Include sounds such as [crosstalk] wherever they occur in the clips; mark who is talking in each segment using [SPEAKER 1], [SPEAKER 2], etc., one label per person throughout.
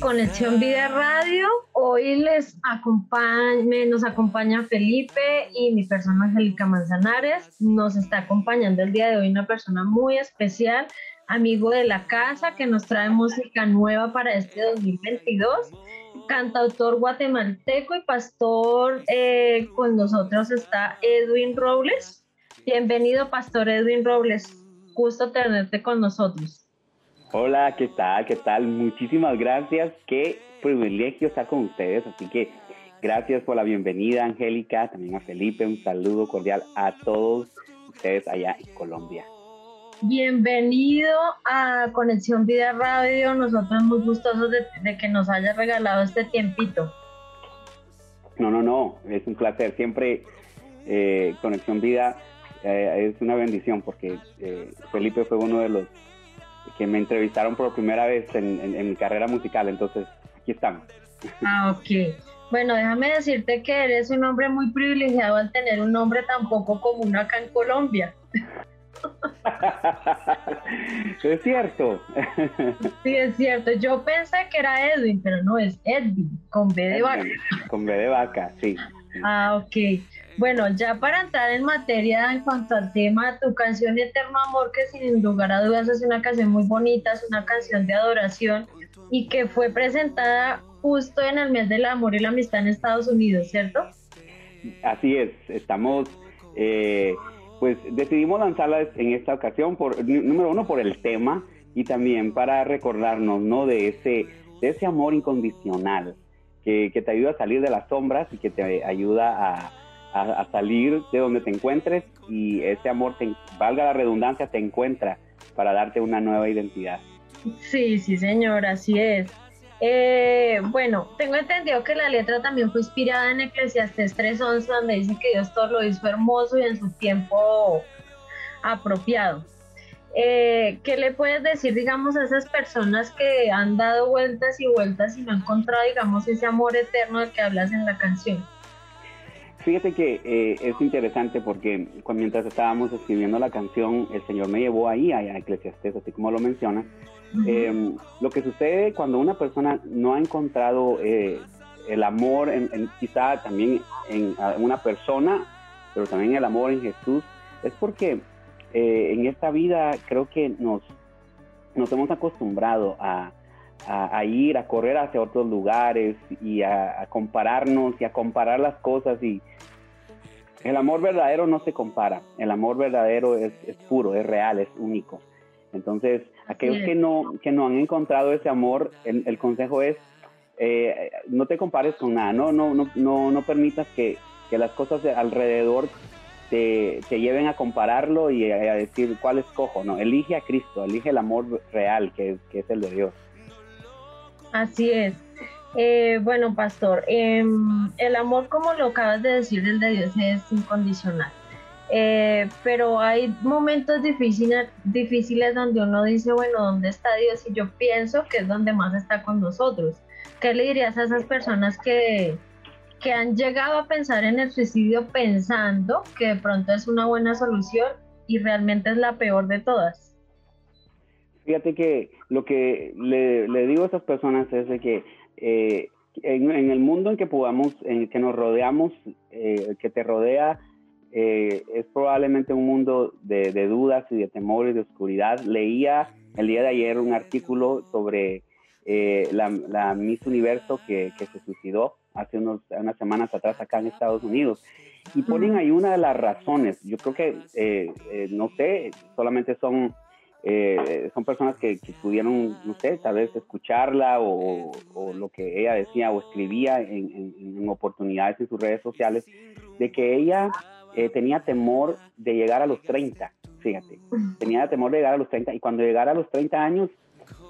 [SPEAKER 1] Conexión Vida Radio, hoy les acompaña, nos acompaña Felipe y mi persona Angélica Manzanares. Nos está acompañando el día de hoy una persona muy especial, amigo de la casa, que nos trae música nueva para este 2022 cantautor guatemalteco y pastor. Eh, con nosotros está Edwin Robles. Bienvenido, Pastor Edwin Robles. Gusto tenerte con nosotros.
[SPEAKER 2] Hola, ¿qué tal? ¿Qué tal? Muchísimas gracias. Qué privilegio estar con ustedes. Así que gracias por la bienvenida, Angélica, también a Felipe. Un saludo cordial a todos ustedes allá en Colombia.
[SPEAKER 1] Bienvenido a Conexión Vida Radio. Nosotros muy gustosos de, que nos hayas regalado este tiempito.
[SPEAKER 2] No, no, no. Es un placer. Siempre eh, Conexión Vida eh, es una bendición porque eh, Felipe fue uno de los que me entrevistaron por primera vez en, mi carrera musical. Entonces, aquí estamos.
[SPEAKER 1] Ah, ok. Bueno, déjame decirte que eres un hombre muy privilegiado al tener un nombre tan poco común acá en Colombia. [laughs]
[SPEAKER 2] es cierto.
[SPEAKER 1] Sí, es cierto. Yo pensé que era Edwin, pero no es Edwin, con B de vaca.
[SPEAKER 2] Con B de vaca, sí.
[SPEAKER 1] Ah, ok. Bueno, ya para entrar en materia en cuanto al tema, tu canción Eterno Amor, que sin lugar a dudas es una canción muy bonita, es una canción de adoración y que fue presentada justo en el mes del amor y la amistad en Estados Unidos, ¿cierto?
[SPEAKER 2] Así es, estamos eh, pues decidimos lanzarla en esta ocasión, por, número uno, por el tema y también para recordarnos, ¿no? De ese, de ese amor incondicional que, te ayuda a salir de las sombras y que te ayuda a, salir de donde te encuentres y ese amor, te, valga la redundancia, te encuentra para darte una nueva identidad.
[SPEAKER 1] Sí, sí, señor, así es. Eh, bueno, tengo entendido que la letra también fue inspirada en Eclesiastes 3.11, donde dice que Dios todo lo hizo hermoso y en su tiempo apropiado. Eh, ¿Qué le puedes decir, digamos, a esas personas que han dado vueltas y vueltas y no han encontrado, digamos, ese amor eterno del que hablas en la canción?
[SPEAKER 2] Fíjate que eh, es interesante porque mientras estábamos escribiendo la canción, el Señor me llevó ahí, a Eclesiastes, así como lo mencionas, Em, lo que sucede cuando una persona no ha encontrado eh, el amor, en, quizá también en, una persona, pero también el amor en Jesús, es porque eh, en esta vida creo que nos, nos hemos acostumbrado a, ir, a correr hacia otros lugares y a, compararnos y a comparar las cosas y el amor verdadero no se compara, el amor verdadero es, es puro, es real, es único. Entonces, aquellos que no, que no han encontrado ese amor, el, consejo es, eh, no te compares con nada, no, no, no, no, no permitas que, que las cosas alrededor te, te, lleven a compararlo y a, decir cuál escojo, no, elige a Cristo, elige el amor real que que es el de Dios.
[SPEAKER 1] Así es. Eh, bueno, pastor, em, el amor, como lo acabas de decir, el de Dios es incondicional. Eh, pero hay momentos difíciles, difíciles donde uno dice, bueno, ¿dónde está Dios? Y yo pienso que es donde más está con nosotros. ¿Qué le dirías a esas personas que, que han llegado a pensar en el suicidio pensando que de pronto es una buena solución y realmente es la peor de todas?
[SPEAKER 2] Fíjate que lo que le, digo a esas personas es de que eh, en, el mundo en que podamos, en el que nos rodeamos, eh, que te rodea, eh, es probablemente un mundo de, dudas y de temores, de oscuridad. Leía el día de ayer un artículo sobre eh, la, Miss Universo que, se suicidó hace unos, unas semanas atrás acá en Estados Unidos. Y ponen ahí una de las razones. Yo creo que, eh, no sé, solamente son, son personas que, pudieron, no sé, tal vez escucharla o, lo que ella decía o escribía en, en oportunidades en sus redes sociales, de que ella eh, tenía temor de llegar a los 30, fíjate, tenía temor de llegar a los 30 y cuando llegara a los 30 años,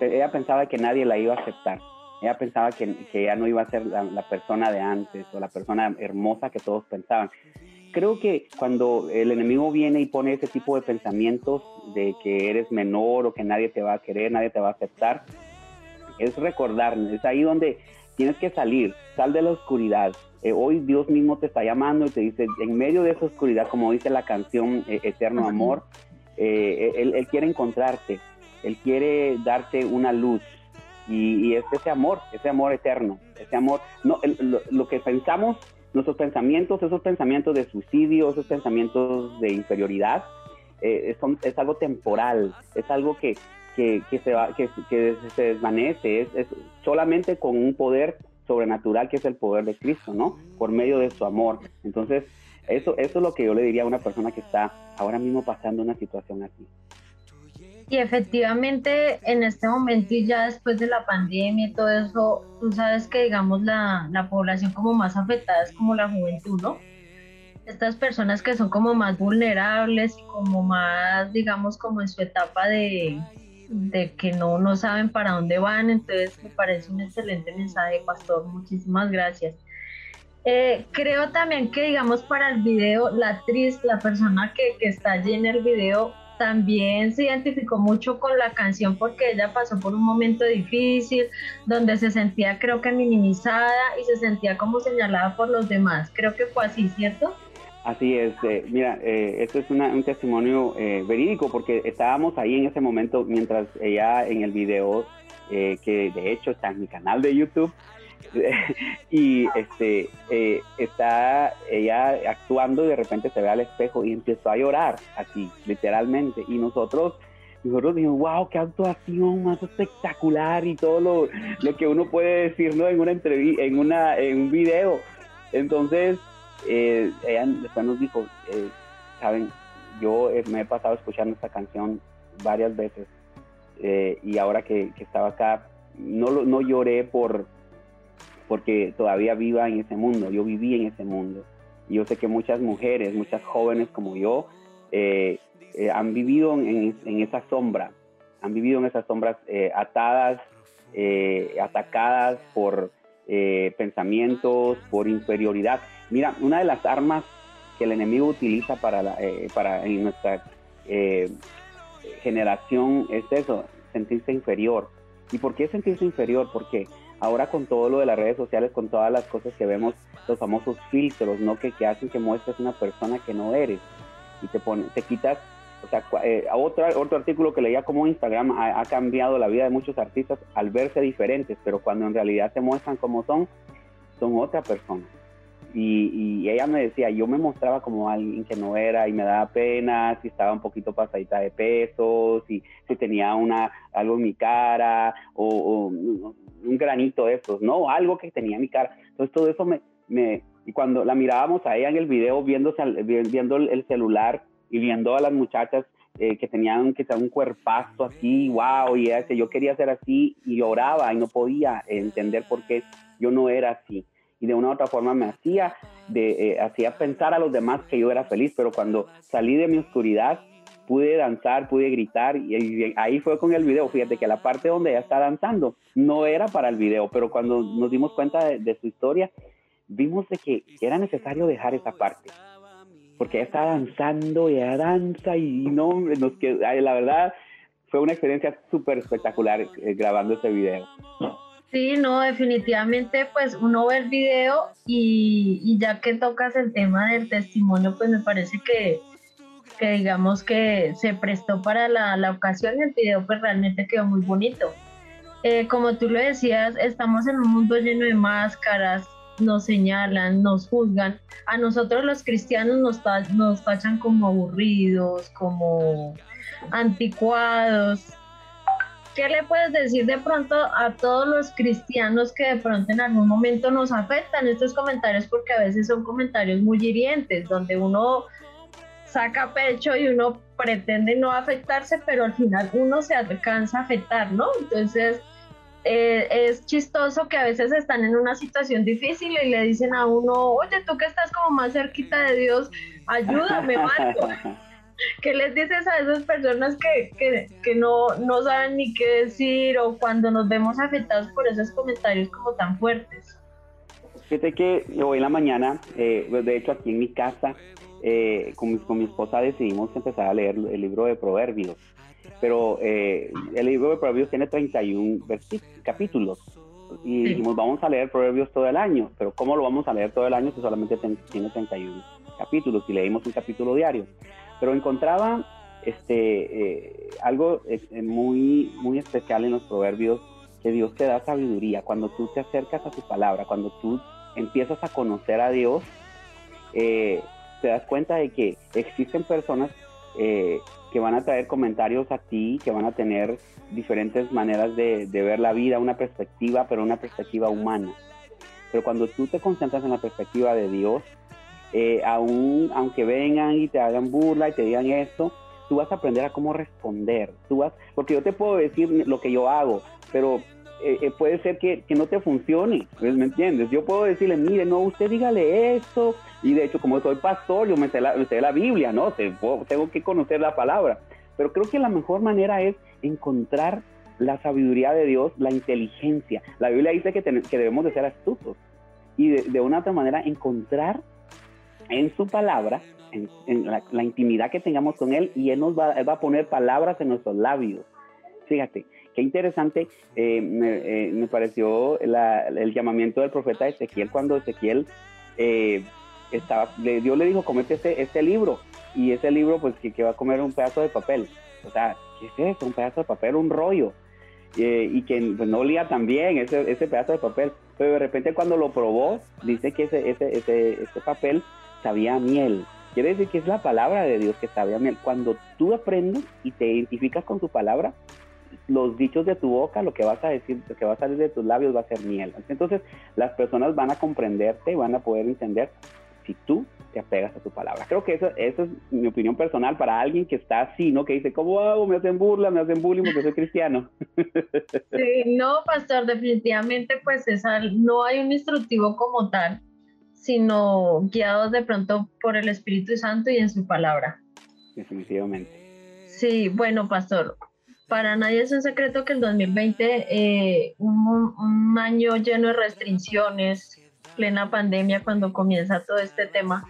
[SPEAKER 2] ella pensaba que nadie la iba a aceptar. Ella pensaba que, que ella no iba a ser la, persona de antes o la persona hermosa que todos pensaban. Creo que cuando el enemigo viene y pone ese tipo de pensamientos de que eres menor o que nadie te va a querer, nadie te va a aceptar, es recordar, es ahí donde tienes que salir, sal de la oscuridad, eh, hoy Dios mismo te está llamando y te dice, en medio de esa oscuridad, como dice la canción eh, Eterno Amor, eh, él, quiere encontrarte Él quiere darte una luz y, es ese amor, ese amor eterno, ese amor, no, lo, que pensamos, nuestros pensamientos, esos pensamientos de suicidio, esos pensamientos de inferioridad, eh, es algo temporal, es algo que, que, se, va, que, se desvanece, es, solamente con un poder sobrenatural que es el poder de Cristo, ¿no? Por medio de su amor. Entonces, eso, eso es lo que yo le diría a una persona que está ahora mismo pasando una situación así.
[SPEAKER 1] Y efectivamente, en este momento y ya después de la pandemia y todo eso, tú sabes que, digamos, la, la población como más afectada es como la juventud, ¿no? Estas personas que son como más vulnerables, como más, digamos, como en su etapa de, de que no, no saben para dónde van. Entonces, me parece un excelente mensaje, Pastor. Muchísimas gracias. Eh, creo también que, digamos, para el video, la actriz, la persona que, que está allí en el video, también se identificó mucho con la canción porque ella pasó por un momento difícil donde se sentía creo que minimizada y se sentía como señalada por los demás. Creo que fue así, ¿cierto?
[SPEAKER 2] Así es, eh, mira, eh, esto es un testimonio eh, verídico porque estábamos ahí en ese momento mientras ella en el video, que de hecho está en mi canal de YouTube, [laughs] y este eh, está ella actuando y de repente se ve al espejo y empezó a llorar así literalmente y nosotros nosotros dijimos wow qué actuación más espectacular y todo lo, lo que uno puede decir ¿no? en una entrevista en una en un video entonces eh, ella después nos dijo eh, saben yo me he pasado escuchando esta canción varias veces y ahora que, que estaba acá no, no lloré por porque todavía viva en ese mundo, yo viví en ese mundo. Y yo sé que muchas mujeres, muchas jóvenes como yo, eh, eh, han vivido en, esa sombra, han vivido en esas sombras eh, atadas, atacadas por pensamientos, por inferioridad. Mira, una de las armas que el enemigo utiliza para, para en nuestra generación es eso, sentirse inferior. ¿Y por qué sentirse inferior? Porque ahora con todo lo de las redes sociales, con todas las cosas que vemos, los famosos filtros, ¿no? Que, que hacen que muestres una persona que no eres y te pone, te quitas, o sea, eh, otro, otro artículo que leía como Instagram ha, cambiado la vida de muchos artistas al verse diferentes, pero cuando en realidad se muestran como son, son otra persona. Y, y, ella me decía, yo me mostraba como alguien que no era y me daba pena si estaba un poquito pasadita de pesos, si, si tenía una, algo en mi cara o, un granito de esos, ¿no? Algo que tenía en mi cara. Entonces todo eso me, me y cuando la mirábamos a ella en el video viéndose, viendo el celular y viendo a las muchachas eh, que tenían que un cuerpazo así, wow, y ella que yo quería ser así y lloraba y no podía entender por qué yo no era así y de una u otra forma me hacía, de, eh, hacía pensar a los demás que yo era feliz, pero cuando salí de mi oscuridad pude danzar, pude gritar y, ahí fue con el video. Fíjate que la parte donde ella está danzando no era para el video, pero cuando nos dimos cuenta de, su historia, vimos de que era necesario dejar esa parte. Porque ella está danzando, y ella danza y no, nos quedó, la verdad fue una experiencia súper espectacular eh, grabando ese video.
[SPEAKER 1] Sí, no, definitivamente pues uno ve el video y, ya que tocas el tema del testimonio, pues me parece que, que digamos que se prestó para la, la ocasión y el video pues realmente quedó muy bonito. Eh, como tú lo decías, estamos en un mundo lleno de máscaras, nos señalan, nos juzgan. A nosotros los cristianos nos, nos tachan como aburridos, como anticuados, ¿qué le puedes decir de pronto a todos los cristianos que de pronto en algún momento nos afectan estos comentarios? Porque a veces son comentarios muy hirientes, donde uno saca pecho y uno pretende no afectarse, pero al final uno se alcanza a afectar, ¿no? Entonces, eh, es chistoso que a veces están en una situación difícil y le dicen a uno, oye, tú que estás como más cerquita de Dios, ayúdame, Marco. [laughs] ¿Qué les dices a esas personas que, que, no, no saben ni qué decir o cuando nos vemos afectados por esos comentarios como tan fuertes?
[SPEAKER 2] Fíjate que hoy en la mañana, eh, de hecho aquí en mi casa, eh, con, mi, con mi esposa decidimos empezar a leer el libro de Proverbios. Pero eh, el libro de Proverbios tiene 31 capítulos. Y dijimos, vamos a leer Proverbios todo el año. Pero ¿cómo lo vamos a leer todo el año si solamente tiene 31 capítulos? Y leímos un capítulo diario pero encontraba este, eh, algo muy, muy especial en los proverbios, que Dios te da sabiduría. Cuando tú te acercas a su palabra, cuando tú empiezas a conocer a Dios, eh, te das cuenta de que existen personas eh, que van a traer comentarios a ti, que van a tener diferentes maneras de, ver la vida, una perspectiva, pero una perspectiva humana. Pero cuando tú te concentras en la perspectiva de Dios, eh, aún, aunque vengan y te hagan burla y te digan esto, tú vas a aprender a cómo responder. Tú vas, porque yo te puedo decir lo que yo hago, pero eh, eh, puede ser que, no te funcione, ¿me entiendes? Yo puedo decirle, mire, no, usted dígale esto, y de hecho, como soy pastor, yo me sé la, la Biblia, ¿no? Tengo que conocer la palabra, pero creo que la mejor manera es encontrar la sabiduría de Dios, la inteligencia. La Biblia dice que, que debemos de ser astutos y de, una otra manera encontrar en su palabra, en, la, intimidad que tengamos con Él, y Él nos va, va a poner palabras en nuestros labios. Fíjate, qué interesante eh, eh, me, pareció el llamamiento del profeta Ezequiel cuando Ezequiel eh, estaba, Dios le dijo, comete este, este libro, y ese libro pues que, va a comer un pedazo de papel. O sea, ¿qué es eso? Un pedazo de papel, un rollo. y que pues, no olía tan bien ese, ese pedazo de papel. Pero de repente cuando lo probó, dice que ese, ese, ese, ese papel sabía miel. Quiere decir que es la palabra de Dios que sabía miel. Cuando tú aprendes y te identificas con tu palabra, los dichos de tu boca, lo que vas a decir, lo que va a salir de tus labios va a ser miel. Entonces, las personas van a comprenderte y van a poder entender si tú te apegas a tu palabra. Creo que eso, eso es mi opinión personal para alguien que está así, ¿no? Que dice, ¿cómo hago? Me hacen burla, me hacen bullying porque soy cristiano.
[SPEAKER 1] Sí, no, pastor, definitivamente pues esa, no hay un instructivo como tal, sino guiados de pronto por el Espíritu Santo y en su palabra.
[SPEAKER 2] Definitivamente.
[SPEAKER 1] Sí, bueno, pastor, para nadie es un secreto que el 2020, eh, un, un, año lleno de restricciones, plena pandemia, cuando comienza todo este tema.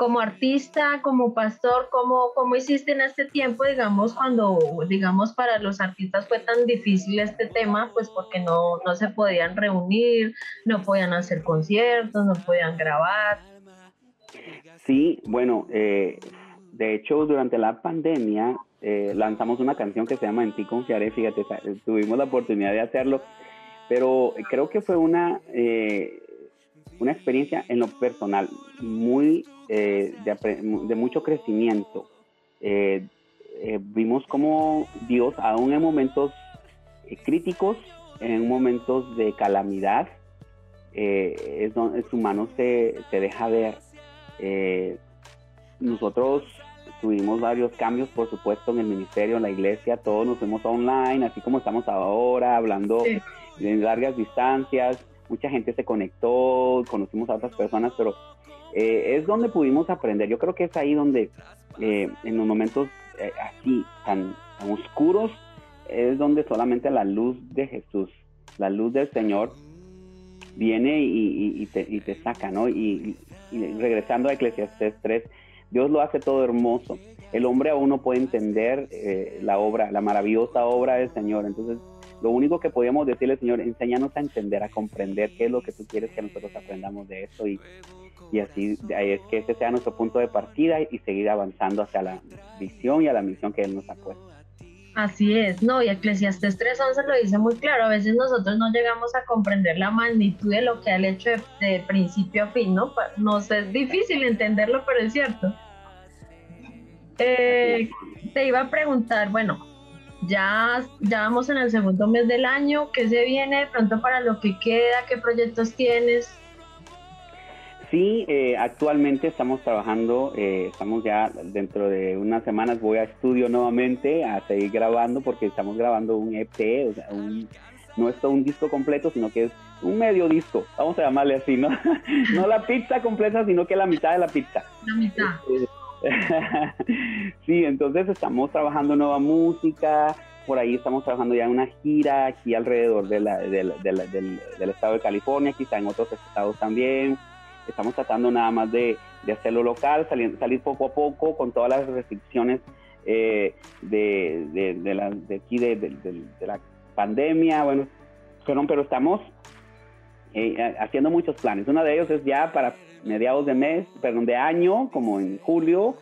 [SPEAKER 1] Como artista, como pastor, ¿cómo, cómo hiciste en este tiempo, digamos, cuando, digamos, para los artistas fue tan difícil este tema, pues porque no, no se podían reunir, no podían hacer conciertos, no podían grabar?
[SPEAKER 2] Sí, bueno, eh, de hecho, durante la pandemia eh, lanzamos una canción que se llama En ti confiaré, fíjate, tuvimos la oportunidad de hacerlo, pero creo que fue una, eh, una experiencia en lo personal muy eh, de, mucho crecimiento. vimos como Dios, aún en momentos críticos, en momentos de calamidad, es donde su mano se, se deja ver. nosotros tuvimos varios cambios, por supuesto, en el ministerio, en la iglesia, todos nos fuimos online, así como estamos ahora, hablando en largas distancias, mucha gente se conectó, conocimos a otras personas, pero eh, es donde pudimos aprender. Yo creo que es ahí donde, eh, en los momentos eh, así, tan, oscuros, es donde solamente la luz de Jesús, la luz del Señor, viene y, te, y te, saca, ¿no? Y, regresando a Eclesiastes 3, Dios lo hace todo hermoso. El hombre aún no puede entender eh, la obra, la maravillosa obra del Señor. Entonces, lo único que podemos decirle, Señor, enséñanos a entender, a comprender qué es lo que tú quieres que nosotros aprendamos de eso y, y así es que ese sea nuestro punto de partida y seguir avanzando hacia la visión y a la misión que Él nos ha puesto.
[SPEAKER 1] Así es, no, y Eclesiastes 3.11 lo dice muy claro, a veces nosotros no llegamos a comprender la magnitud de lo que ha hecho de, principio a fin, ¿no? Nos es difícil entenderlo, pero es cierto. Eh, te iba a preguntar, bueno, ya, ya vamos en el segundo mes del año, ¿qué se viene de pronto para lo que queda? ¿Qué proyectos tienes?
[SPEAKER 2] Sí, eh, actualmente estamos trabajando, eh, estamos ya dentro de unas semanas voy a estudio nuevamente a seguir grabando porque estamos grabando un EP, o sea, no es todo un disco completo, sino que es un medio disco, vamos a llamarle así, ¿no? [laughs] no la pizza completa, sino que la mitad de la pizza.
[SPEAKER 1] La mitad. [laughs]
[SPEAKER 2] sí, entonces estamos trabajando nueva música, por ahí estamos trabajando ya en una gira aquí alrededor de del, del estado de California, quizá en otros estados también estamos tratando nada más de, hacerlo local, salir, salir poco a poco con todas las restricciones eh, de, de, la, de aquí de, la pandemia, bueno, pero, pero estamos eh, haciendo muchos planes. Uno de ellos es ya para mediados de mes, perdón, de año, como en julio,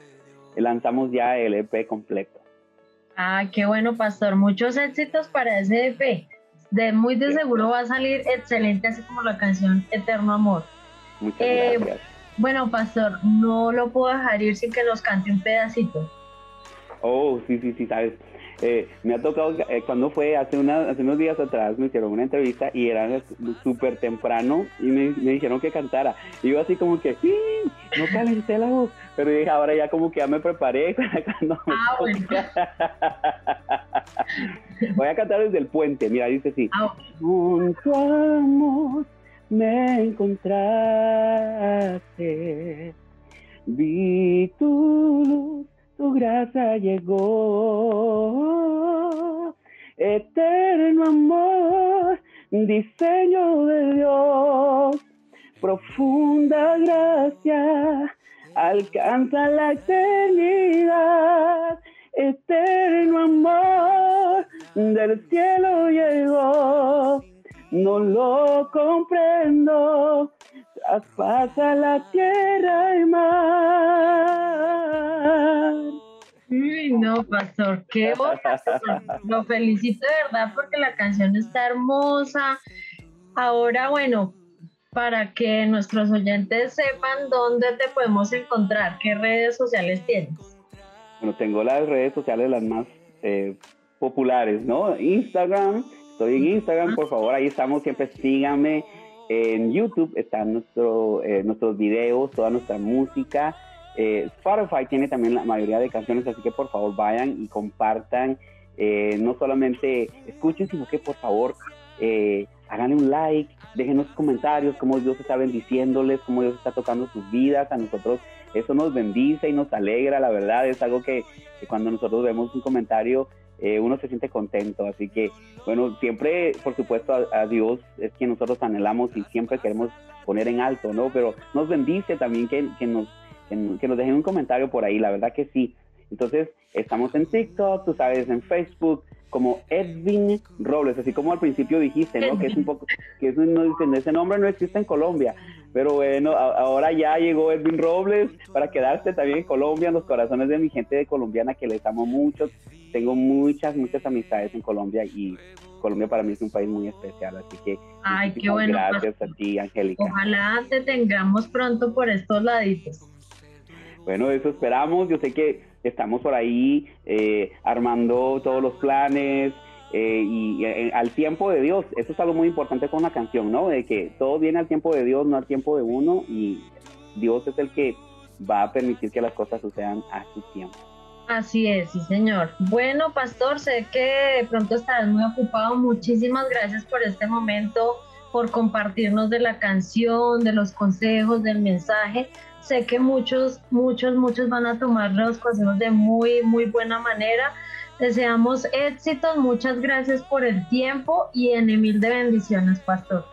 [SPEAKER 2] lanzamos ya el EP completo.
[SPEAKER 1] Ah, qué bueno, pastor. Muchos éxitos para ese EP. De muy de seguro va a salir excelente, así como la canción Eterno Amor.
[SPEAKER 2] Muchas eh, gracias.
[SPEAKER 1] Bueno, pastor, no lo puedo dejar ir sin que nos cante un pedacito.
[SPEAKER 2] Oh, sí, sí, sí, sabes. Eh, me ha tocado, eh, cuando fue hace, hace unos días atrás, me hicieron una entrevista y era súper temprano y me, dijeron que cantara. Y yo así como que, sí, no calenté la voz. Pero dije, ahora ya como que ya me preparé [laughs] cuando ah, [laughs] Voy a cantar desde el puente, mira, dice así. Ah, Junto amor me encontraste, vi tu luz tu gracia llegó. Eterno amor, diseño de Dios, profunda gracia, alcanza la eternidad. Eterno amor, del cielo llegó, no lo comprendo, traspasa la tierra y mar.
[SPEAKER 1] Uy, no, pastor, qué [laughs] voz, Lo felicito de verdad porque la canción está hermosa. Ahora, bueno, para que nuestros oyentes sepan dónde te podemos encontrar, qué redes sociales tienes.
[SPEAKER 2] Bueno, tengo las redes sociales las más eh, populares, ¿no? Instagram, estoy en Instagram, por favor, ahí estamos, siempre síganme. En YouTube están nuestro, eh, nuestros videos, toda nuestra música. Eh, Spotify tiene también la mayoría de canciones, así que por favor vayan y compartan. Eh, no solamente escuchen, sino que por favor eh, hagan un like, déjenos comentarios, cómo Dios está bendiciéndoles, cómo Dios está tocando sus vidas. A nosotros eso nos bendice y nos alegra, la verdad. Es algo que cuando nosotros vemos un comentario eh, uno se siente contento. Así que, bueno, siempre, por supuesto, a, Dios es quien nosotros anhelamos y siempre queremos poner en alto, ¿no? Pero nos bendice también que, que nos, que, nos dejen un comentario por ahí, la verdad que sí. Entonces, estamos en TikTok, tú sabes, en Facebook, como Edwin Robles, así como al principio dijiste, ¿no? Que es un poco, que eso no, ese nombre no existe en Colombia, pero bueno, ahora ya llegó Edwin Robles para quedarse también en Colombia, en los corazones de mi gente de colombiana que les amo mucho, tengo muchas, muchas amistades en Colombia y Colombia para mí es un país muy especial, así que
[SPEAKER 1] Ay, qué bueno,
[SPEAKER 2] gracias a ti, Angélica.
[SPEAKER 1] Ojalá te tengamos pronto por estos laditos.
[SPEAKER 2] Bueno, eso esperamos. Yo sé que estamos por ahí eh, armando todos los planes eh, y eh, al tiempo de Dios. Eso es algo muy importante con la canción, ¿no? De que todo viene al tiempo de Dios, no al tiempo de uno y Dios es el que va a permitir que las cosas sucedan a su tiempo.
[SPEAKER 1] Así es, sí señor. Bueno, pastor, sé que pronto estarás muy ocupado. Muchísimas gracias por este momento, por compartirnos de la canción, de los consejos, del mensaje. Sé que muchos, muchos, muchos van a tomar los consejos de muy, muy buena manera. Deseamos éxitos, muchas gracias por el tiempo y en mil de bendiciones, pastor.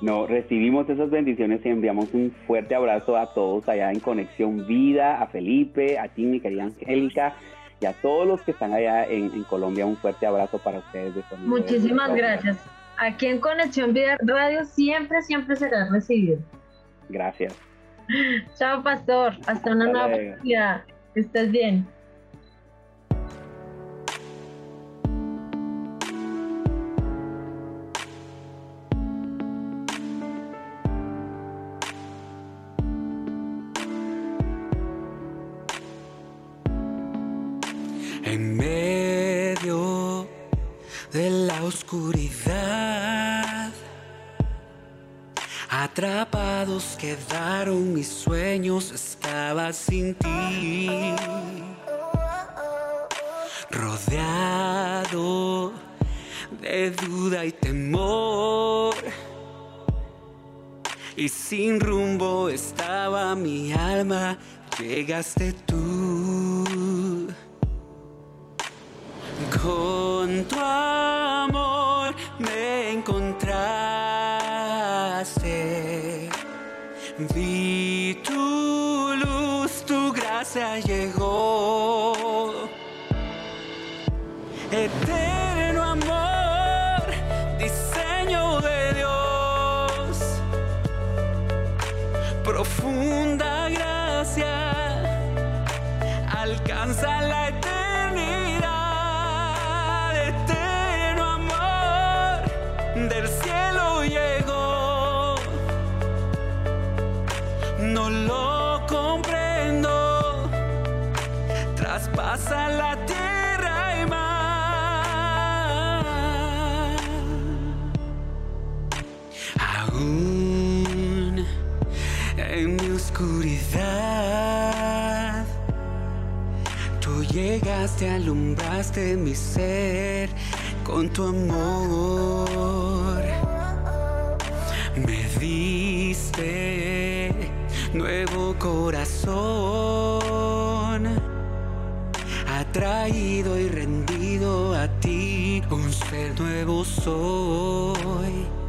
[SPEAKER 2] No, recibimos esas bendiciones y enviamos un fuerte abrazo a todos allá en Conexión Vida, a Felipe, a ti, mi querida Angélica, y a todos los que están allá en, Colombia. Un fuerte abrazo para ustedes. De
[SPEAKER 1] Muchísimas gracias. Aquí en Conexión Vida Radio siempre, siempre será recibido.
[SPEAKER 2] Gracias.
[SPEAKER 1] Chao, pastor. Hasta una nueva. Que estés bien.
[SPEAKER 3] Quedaron mis sueños, estaba sin ti. Rodeado de duda y temor. Y sin rumbo estaba mi alma, llegaste tú. Con tu alcanza la eternidad. Eterno amor del cielo llegó. No lo comprendo. Traspasa la iluminaste, alumbraste mi ser con tu amor. Me diste nuevo corazón, atraído y rendido a ti, un ser nuevo soy.